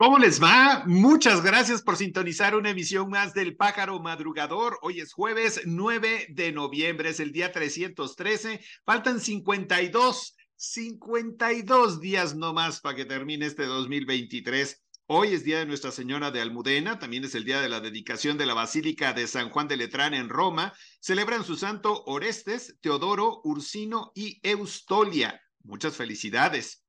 ¿Cómo les va? Muchas gracias por sintonizar una emisión más del Pájaro Madrugador. Hoy es jueves 9 de noviembre, es el día 313. Faltan 52, 52 días no más para que termine este 2023. Hoy es día de Nuestra Señora de Almudena, también es el día de la dedicación de la Basílica de San Juan de Letrán en Roma. Celebran su santo Orestes, Teodoro, Ursino y Eustolia. Muchas felicidades.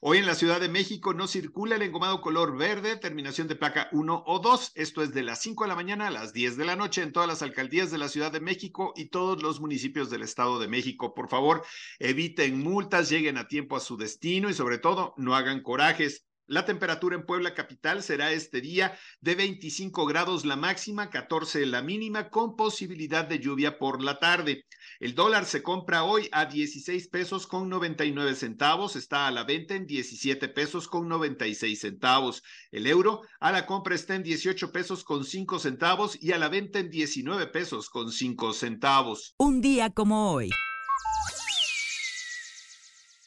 Hoy en la Ciudad de México no circula el engomado color verde, terminación de placa 1 o 2. Esto es de las 5 de la mañana a las 10 de la noche en todas las alcaldías de la Ciudad de México y todos los municipios del Estado de México. Por favor, eviten multas, lleguen a tiempo a su destino y sobre todo no hagan corajes. La temperatura en Puebla capital será este día de 25 grados la máxima, 14 la mínima, con posibilidad de lluvia por la tarde. El dólar se compra hoy a 16 pesos con 99 centavos, está a la venta en 17 pesos con 96 centavos. El euro a la compra está en 18 pesos con 5 centavos y a la venta en 19 pesos con 5 centavos. Un día como hoy.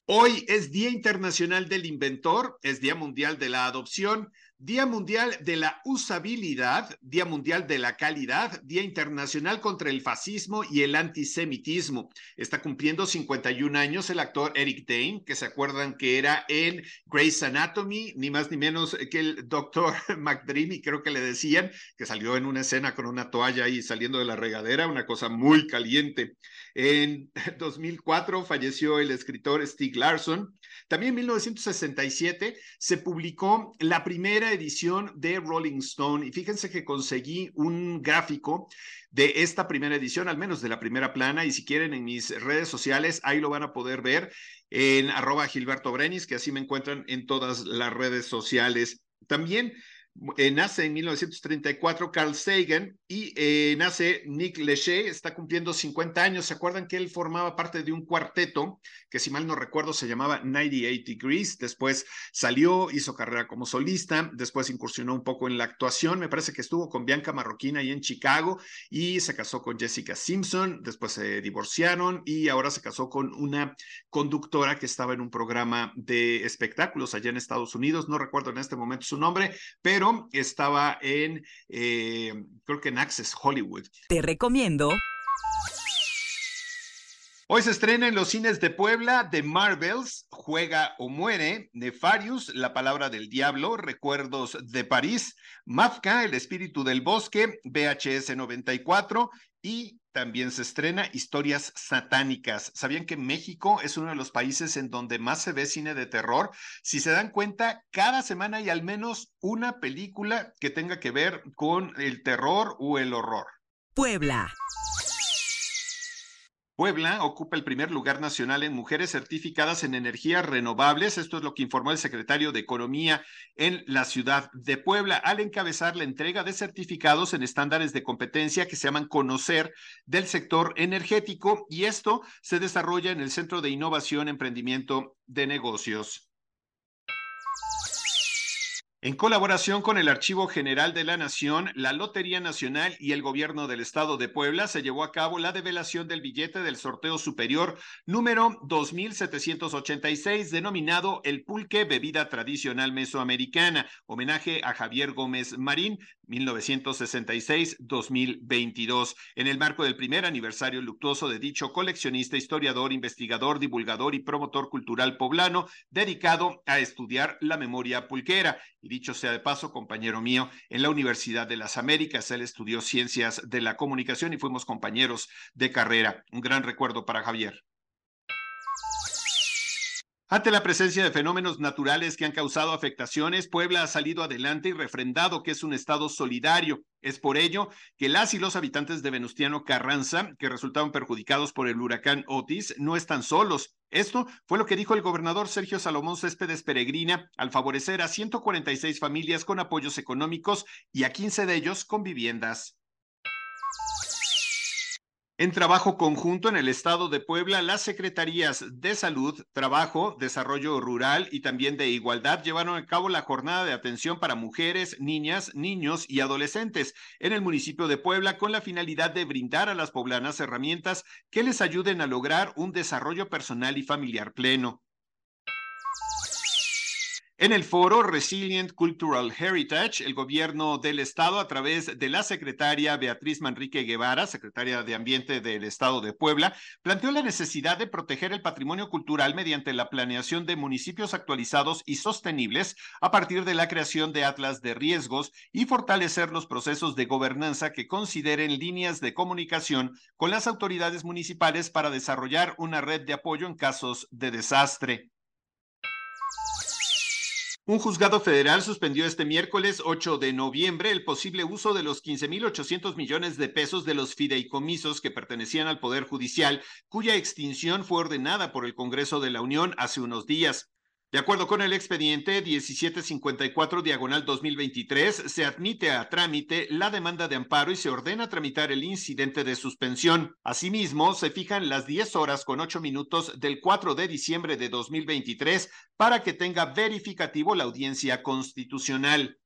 Hoy es Día Internacional del Inventor, es Día Mundial de la Adopción, Día Mundial de la Usabilidad, Día Mundial de la Calidad, Día Internacional contra el Fascismo y el Antisemitismo. Está cumpliendo 51 años el actor Eric Dane, que se acuerdan que era en Grey's Anatomy, ni más ni menos que el doctor McDreamy, creo que le decían, que salió en una escena con una toalla ahí saliendo de la regadera, una cosa muy caliente. En 2004 falleció el escritor Stieg Larsson. También en 1967 se publicó la primera edición de Rolling Stone y fíjense que conseguí un gráfico de esta primera edición, al menos de la primera plana, y si quieren en mis redes sociales, ahí lo van a poder ver en arroba Gilberto Brenis, que así me encuentran en todas las redes sociales. También eh, nace en 1934 Carl Sagan y eh, nace Nick Lachey, está cumpliendo 50 años. ¿Se acuerdan que él formaba parte de un cuarteto que, si mal no recuerdo, se llamaba 98 Degrees? Después salió, hizo carrera como solista, después incursionó un poco en la actuación. Me parece que estuvo con Bianca Marroquín ahí en Chicago y se casó con Jessica Simpson. Después se divorciaron y ahora se casó con una conductora que estaba en un programa de espectáculos allá en Estados Unidos. No recuerdo en este momento su nombre, estaba en, eh, creo que en Access Hollywood. Te recomiendo. Hoy se estrena en los cines de Puebla The Marvels, Juega o Muere, Nefarius, La Palabra del Diablo, Recuerdos de París, Mafka, El Espíritu del Bosque, VHS 94 y también se estrena Historias Satánicas. ¿Sabían que México es uno de los países en donde más se ve cine de terror? Si se dan cuenta, cada semana hay al menos una película que tenga que ver con el terror o el horror. Puebla. Puebla ocupa el primer lugar nacional en mujeres certificadas en energías renovables. Esto es lo que informó el secretario de Economía en la ciudad de Puebla al encabezar la entrega de certificados en estándares de competencia que se llaman Conocer del sector energético y esto se desarrolla en el Centro de Innovación, Emprendimiento de Negocios. En colaboración con el Archivo General de la Nación, la Lotería Nacional y el Gobierno del Estado de Puebla se llevó a cabo la develación del billete del sorteo superior número 2786, denominado el pulque bebida tradicional mesoamericana, homenaje a Javier Gómez Marín, 1966-2022, en el marco del primer aniversario luctuoso de dicho coleccionista, historiador, investigador, divulgador y promotor cultural poblano, dedicado a estudiar la memoria pulquera. Dicho sea de paso, compañero mío, en la Universidad de las Américas, él estudió ciencias de la comunicación y fuimos compañeros de carrera. Un gran recuerdo para Javier. Ante la presencia de fenómenos naturales que han causado afectaciones, Puebla ha salido adelante y refrendado que es un estado solidario. Es por ello que las y los habitantes de Venustiano Carranza, que resultaron perjudicados por el huracán Otis, no están solos. Esto fue lo que dijo el gobernador Sergio Salomón Céspedes Peregrina al favorecer a 146 familias con apoyos económicos y a 15 de ellos con viviendas. En trabajo conjunto en el estado de Puebla, las secretarías de Salud, Trabajo, Desarrollo Rural y también de Igualdad llevaron a cabo la jornada de atención para mujeres, niñas, niños y adolescentes en el municipio de Puebla con la finalidad de brindar a las poblanas herramientas que les ayuden a lograr un desarrollo personal y familiar pleno. En el foro Resilient Cultural Heritage, el gobierno del estado, a través de la secretaria Beatriz Manrique Guevara, secretaria de Ambiente del estado de Puebla, planteó la necesidad de proteger el patrimonio cultural mediante la planeación de municipios actualizados y sostenibles a partir de la creación de atlas de riesgos y fortalecer los procesos de gobernanza que consideren líneas de comunicación con las autoridades municipales para desarrollar una red de apoyo en casos de desastre. Un juzgado federal suspendió este miércoles 8 de noviembre el posible uso de los 15.800 millones de pesos de los fideicomisos que pertenecían al Poder Judicial, cuya extinción fue ordenada por el Congreso de la Unión hace unos días. De acuerdo con el expediente 1754 diagonal 2023, se admite a trámite la demanda de amparo y se ordena tramitar el incidente de suspensión. Asimismo, se fijan las 10 horas con 8 minutos del 4 de diciembre de 2023 para que tenga verificativo la audiencia constitucional.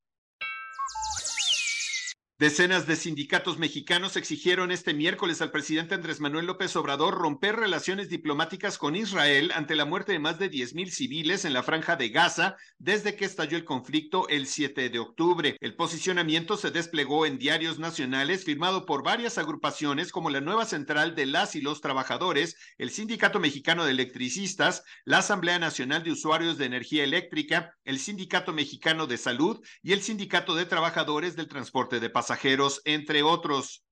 Decenas de sindicatos mexicanos exigieron este miércoles al presidente Andrés Manuel López Obrador romper relaciones diplomáticas con Israel ante la muerte de más de 10.000 civiles en la franja de Gaza desde que estalló el conflicto el 7 de octubre. El posicionamiento se desplegó en diarios nacionales firmado por varias agrupaciones como la Nueva Central de las y los Trabajadores, el Sindicato Mexicano de Electricistas, la Asamblea Nacional de Usuarios de Energía Eléctrica, el Sindicato Mexicano de Salud y el Sindicato de Trabajadores del Transporte de Pasajeros pasajeros, entre otros.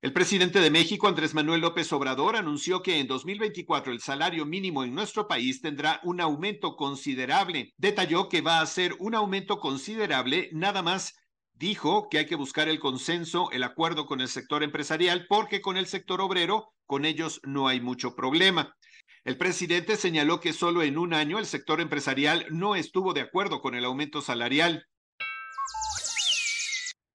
El presidente de México, Andrés Manuel López Obrador, anunció que en 2024 el salario mínimo en nuestro país tendrá un aumento considerable. Detalló que va a ser un aumento considerable, nada más dijo que hay que buscar el consenso, el acuerdo con el sector empresarial, porque con el sector obrero, con ellos no hay mucho problema. El presidente señaló que solo en un año el sector empresarial no estuvo de acuerdo con el aumento salarial.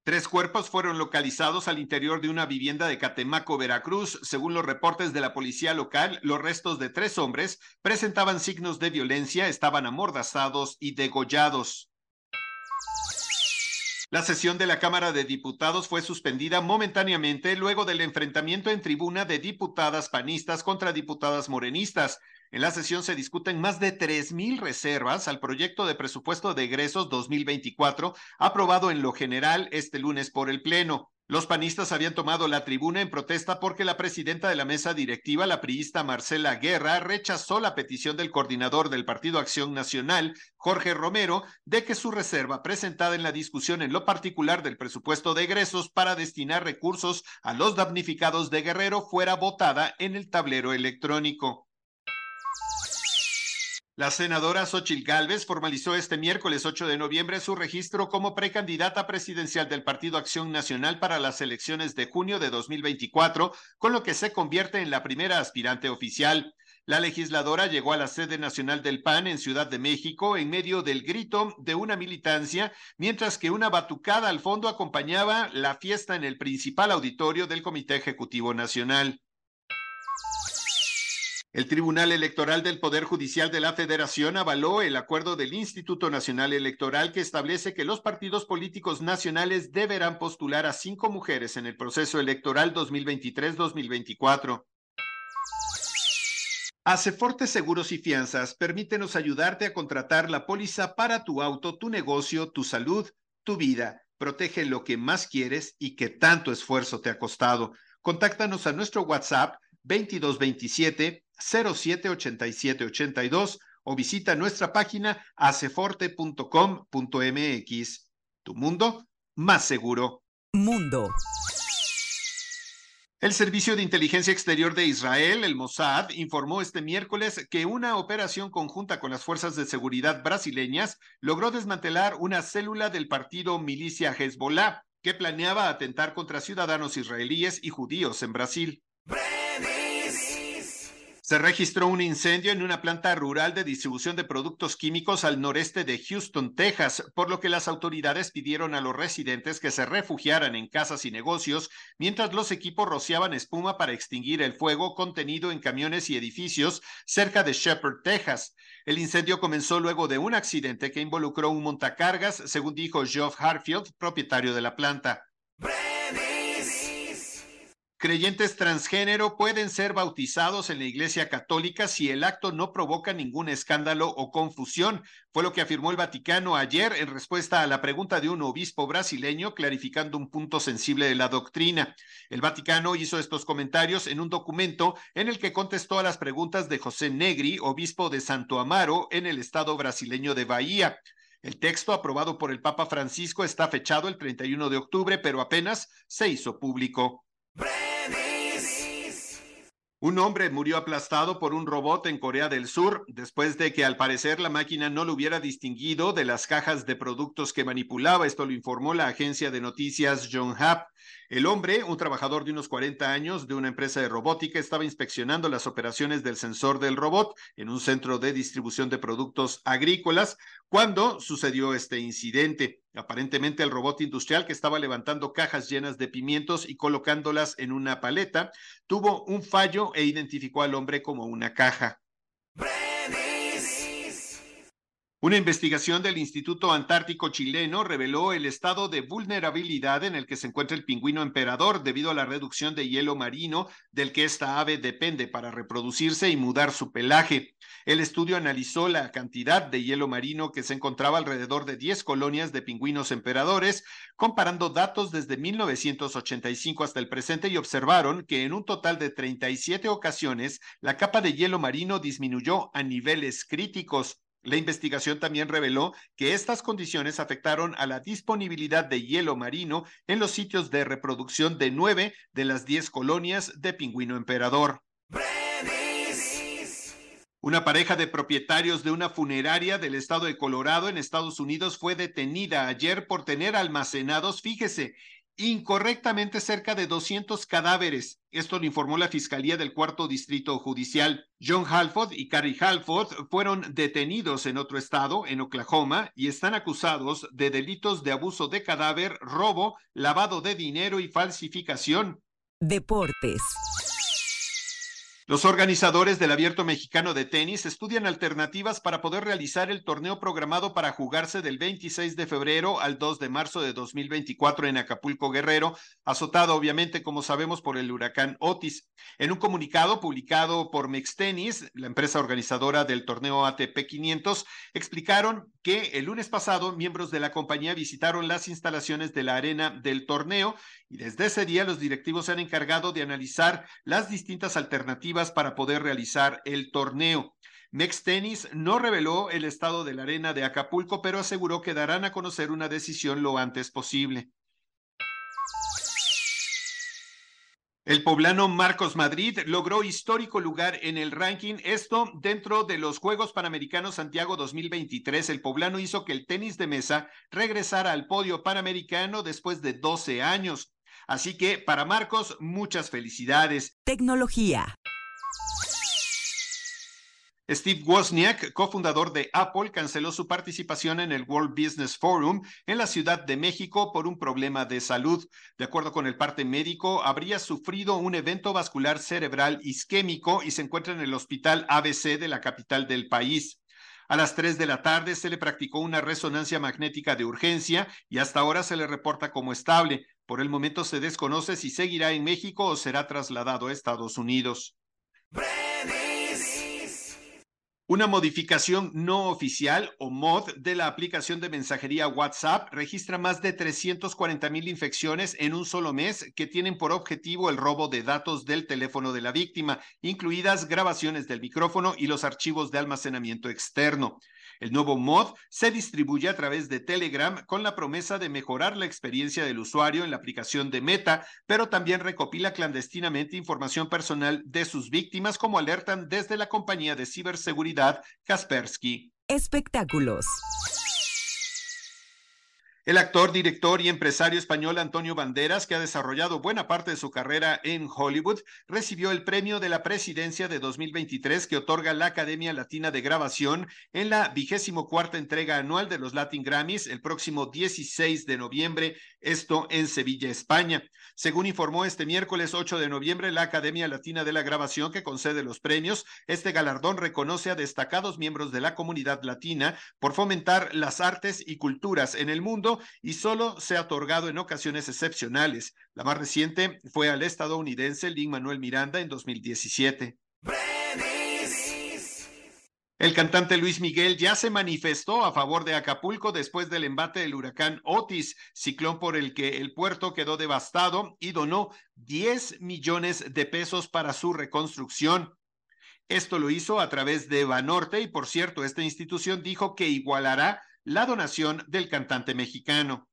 Tres cuerpos fueron localizados al interior de una vivienda de Catemaco, Veracruz. Según los reportes de la policía local, los restos de tres hombres presentaban signos de violencia, estaban amordazados y degollados. La sesión de la Cámara de Diputados fue suspendida momentáneamente luego del enfrentamiento en tribuna de diputadas panistas contra diputadas morenistas. En la sesión se discuten más de 3.000 reservas al proyecto de presupuesto de egresos 2024, aprobado en lo general este lunes por el Pleno. Los panistas habían tomado la tribuna en protesta porque la presidenta de la mesa directiva, la priista Marcela Guerra, rechazó la petición del coordinador del Partido Acción Nacional, Jorge Romero, de que su reserva presentada en la discusión en lo particular del presupuesto de egresos para destinar recursos a los damnificados de Guerrero fuera votada en el tablero electrónico. La senadora Xochil Gálvez formalizó este miércoles 8 de noviembre su registro como precandidata presidencial del Partido Acción Nacional para las elecciones de junio de 2024, con lo que se convierte en la primera aspirante oficial. La legisladora llegó a la sede nacional del PAN en Ciudad de México en medio del grito de una militancia, mientras que una batucada al fondo acompañaba la fiesta en el principal auditorio del Comité Ejecutivo Nacional. El Tribunal Electoral del Poder Judicial de la Federación avaló el acuerdo del Instituto Nacional Electoral que establece que los partidos políticos nacionales deberán postular a cinco mujeres en el proceso electoral 2023-2024. Aceforte Seguros y Fianzas, permítenos ayudarte a contratar la póliza para tu auto, tu negocio, tu salud, tu vida. Protege lo que más quieres y que tanto esfuerzo te ha costado. Contáctanos a nuestro WhatsApp 2227 078782 o visita nuestra página aceforte.com.mx. Tu mundo más seguro. Mundo. El Servicio de Inteligencia Exterior de Israel, el Mossad, informó este miércoles que una operación conjunta con las fuerzas de seguridad brasileñas logró desmantelar una célula del partido milicia Hezbollah que planeaba atentar contra ciudadanos israelíes y judíos en Brasil. Se registró un incendio en una planta rural de distribución de productos químicos al noreste de Houston, Texas, por lo que las autoridades pidieron a los residentes que se refugiaran en casas y negocios mientras los equipos rociaban espuma para extinguir el fuego contenido en camiones y edificios cerca de Shepherd, Texas. El incendio comenzó luego de un accidente que involucró un montacargas, según dijo Geoff Harfield, propietario de la planta. Creyentes transgénero pueden ser bautizados en la Iglesia Católica si el acto no provoca ningún escándalo o confusión, fue lo que afirmó el Vaticano ayer en respuesta a la pregunta de un obispo brasileño clarificando un punto sensible de la doctrina. El Vaticano hizo estos comentarios en un documento en el que contestó a las preguntas de José Negri, obispo de Santo Amaro en el estado brasileño de Bahía. El texto aprobado por el Papa Francisco está fechado el 31 de octubre, pero apenas se hizo público. Un hombre murió aplastado por un robot en Corea del Sur después de que al parecer la máquina no lo hubiera distinguido de las cajas de productos que manipulaba. Esto lo informó la agencia de noticias Yonhap. El hombre, un trabajador de unos 40 años de una empresa de robótica, estaba inspeccionando las operaciones del sensor del robot en un centro de distribución de productos agrícolas cuando sucedió este incidente. Aparentemente el robot industrial que estaba levantando cajas llenas de pimientos y colocándolas en una paleta tuvo un fallo e identificó al hombre como una caja. Una investigación del Instituto Antártico Chileno reveló el estado de vulnerabilidad en el que se encuentra el pingüino emperador debido a la reducción de hielo marino del que esta ave depende para reproducirse y mudar su pelaje. El estudio analizó la cantidad de hielo marino que se encontraba alrededor de 10 colonias de pingüinos emperadores, comparando datos desde 1985 hasta el presente y observaron que en un total de 37 ocasiones la capa de hielo marino disminuyó a niveles críticos. La investigación también reveló que estas condiciones afectaron a la disponibilidad de hielo marino en los sitios de reproducción de nueve de las diez colonias de pingüino emperador. Una pareja de propietarios de una funeraria del estado de Colorado en Estados Unidos fue detenida ayer por tener almacenados, fíjese, incorrectamente cerca de 200 cadáveres. Esto lo informó la Fiscalía del Cuarto Distrito Judicial. John Halford y Carrie Halford fueron detenidos en otro estado, en Oklahoma, y están acusados de delitos de abuso de cadáver, robo, lavado de dinero y falsificación. Deportes. Los organizadores del Abierto Mexicano de Tenis estudian alternativas para poder realizar el torneo programado para jugarse del 26 de febrero al 2 de marzo de 2024 en Acapulco Guerrero, azotado obviamente, como sabemos, por el huracán Otis. En un comunicado publicado por Mextenis, la empresa organizadora del torneo ATP 500, explicaron que el lunes pasado miembros de la compañía visitaron las instalaciones de la arena del torneo y desde ese día los directivos se han encargado de analizar las distintas alternativas para poder realizar el torneo. Mex Tennis no reveló el estado de la arena de Acapulco, pero aseguró que darán a conocer una decisión lo antes posible. El poblano Marcos Madrid logró histórico lugar en el ranking. Esto dentro de los Juegos Panamericanos Santiago 2023. El poblano hizo que el tenis de mesa regresara al podio panamericano después de 12 años. Así que para Marcos, muchas felicidades. Tecnología. Steve Wozniak, cofundador de Apple, canceló su participación en el World Business Forum en la Ciudad de México por un problema de salud. De acuerdo con el parte médico, habría sufrido un evento vascular cerebral isquémico y se encuentra en el hospital ABC de la capital del país. A las 3 de la tarde se le practicó una resonancia magnética de urgencia y hasta ahora se le reporta como estable. Por el momento se desconoce si seguirá en México o será trasladado a Estados Unidos. Una modificación no oficial o mod de la aplicación de mensajería WhatsApp registra más de 340 mil infecciones en un solo mes que tienen por objetivo el robo de datos del teléfono de la víctima, incluidas grabaciones del micrófono y los archivos de almacenamiento externo. El nuevo mod se distribuye a través de Telegram con la promesa de mejorar la experiencia del usuario en la aplicación de Meta, pero también recopila clandestinamente información personal de sus víctimas, como alertan desde la compañía de ciberseguridad Kaspersky. Espectáculos. El actor, director y empresario español Antonio Banderas, que ha desarrollado buena parte de su carrera en Hollywood, recibió el premio de la presidencia de 2023 que otorga la Academia Latina de Grabación en la vigésimo cuarta entrega anual de los Latin Grammys el próximo 16 de noviembre, esto en Sevilla, España. Según informó este miércoles 8 de noviembre la Academia Latina de la Grabación que concede los premios, este galardón reconoce a destacados miembros de la comunidad latina por fomentar las artes y culturas en el mundo y solo se ha otorgado en ocasiones excepcionales. La más reciente fue al estadounidense Lin Manuel Miranda en 2017. El cantante Luis Miguel ya se manifestó a favor de Acapulco después del embate del huracán Otis, ciclón por el que el puerto quedó devastado y donó 10 millones de pesos para su reconstrucción. Esto lo hizo a través de Banorte y por cierto, esta institución dijo que igualará la donación del cantante mexicano.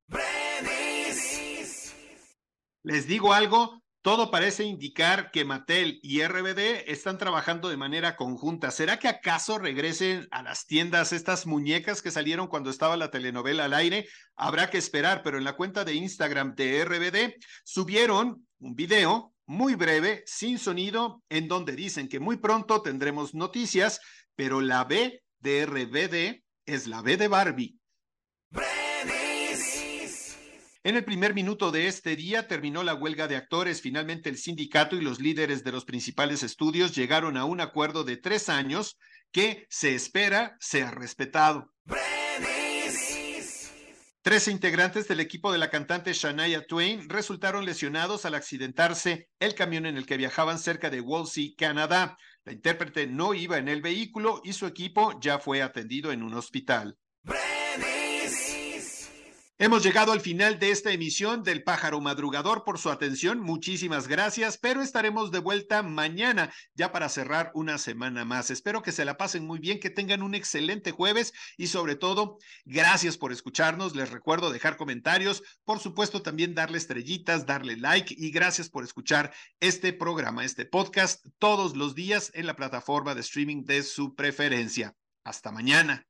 Les digo algo, todo parece indicar que Mattel y RBD están trabajando de manera conjunta. ¿Será que acaso regresen a las tiendas estas muñecas que salieron cuando estaba la telenovela al aire? Habrá que esperar, pero en la cuenta de Instagram de RBD subieron un video muy breve, sin sonido, en donde dicen que muy pronto tendremos noticias, pero la B de RBD es la B de Barbie. En el primer minuto de este día terminó la huelga de actores. Finalmente el sindicato y los líderes de los principales estudios llegaron a un acuerdo de tres años que se espera sea respetado. Tres integrantes del equipo de la cantante Shania Twain resultaron lesionados al accidentarse el camión en el que viajaban cerca de Wolsey, Canadá. La intérprete no iba en el vehículo y su equipo ya fue atendido en un hospital. Hemos llegado al final de esta emisión del Pájaro Madrugador por su atención. Muchísimas gracias, pero estaremos de vuelta mañana ya para cerrar una semana más. Espero que se la pasen muy bien, que tengan un excelente jueves y sobre todo, gracias por escucharnos. Les recuerdo dejar comentarios, por supuesto también darle estrellitas, darle like y gracias por escuchar este programa, este podcast todos los días en la plataforma de streaming de su preferencia. Hasta mañana.